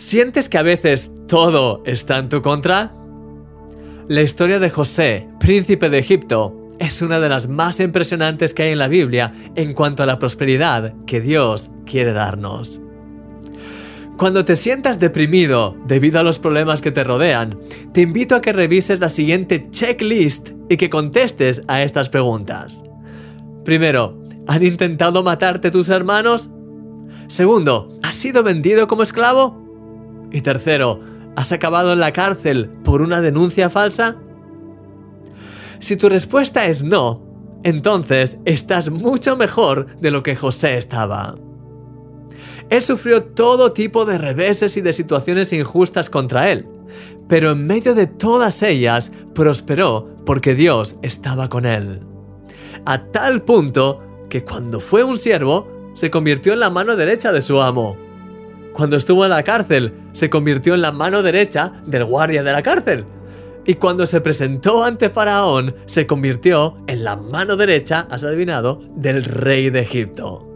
¿Sientes que a veces todo está en tu contra? La historia de José, príncipe de Egipto, es una de las más impresionantes que hay en la Biblia en cuanto a la prosperidad que Dios quiere darnos. Cuando te sientas deprimido debido a los problemas que te rodean, te invito a que revises la siguiente checklist y que contestes a estas preguntas. Primero, ¿han intentado matarte tus hermanos? Segundo, ¿has sido vendido como esclavo? Y tercero, ¿has acabado en la cárcel por una denuncia falsa? Si tu respuesta es no, entonces estás mucho mejor de lo que José estaba. Él sufrió todo tipo de reveses y de situaciones injustas contra él, pero en medio de todas ellas prosperó porque Dios estaba con él. A tal punto que cuando fue un siervo, se convirtió en la mano derecha de su amo cuando estuvo en la cárcel, se convirtió en la mano derecha del guardia de la cárcel. Y cuando se presentó ante Faraón, se convirtió en la mano derecha, has adivinado, del rey de Egipto.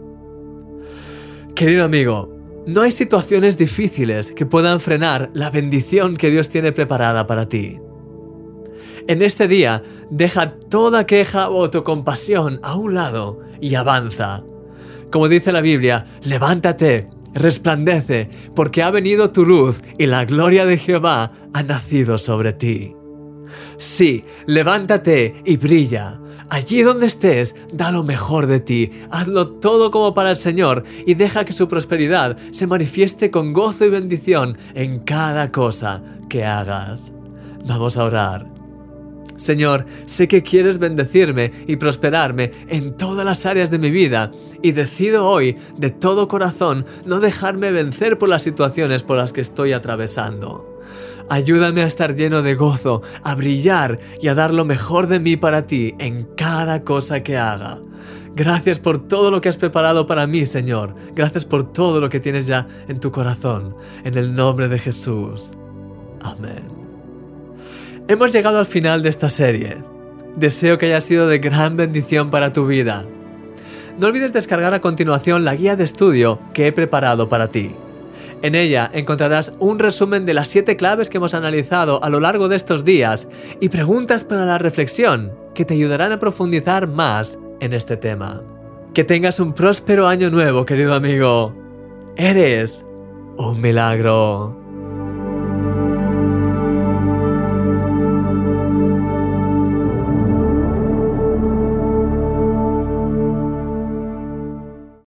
Querido amigo, no hay situaciones difíciles que puedan frenar la bendición que Dios tiene preparada para ti. En este día, deja toda queja o autocompasión a un lado y avanza. Como dice la Biblia, levántate, resplandece, porque ha venido tu luz y la gloria de Jehová ha nacido sobre ti. Sí, levántate y brilla. Allí donde estés, da lo mejor de ti, hazlo todo como para el Señor y deja que su prosperidad se manifieste con gozo y bendición en cada cosa que hagas. Vamos a orar. Señor, sé que quieres bendecirme y prosperarme en todas las áreas de mi vida y decido hoy de todo corazón no dejarme vencer por las situaciones por las que estoy atravesando. Ayúdame a estar lleno de gozo, a brillar y a dar lo mejor de mí para ti en cada cosa que haga. Gracias por todo lo que has preparado para mí, Señor. Gracias por todo lo que tienes ya en tu corazón. En el nombre de Jesús. Amén. Hemos llegado al final de esta serie. Deseo que haya sido de gran bendición para tu vida. No olvides descargar a continuación la guía de estudio que he preparado para ti. En ella encontrarás un resumen de las siete claves que hemos analizado a lo largo de estos días y preguntas para la reflexión que te ayudarán a profundizar más en este tema. Que tengas un próspero año nuevo, querido amigo. Eres un milagro.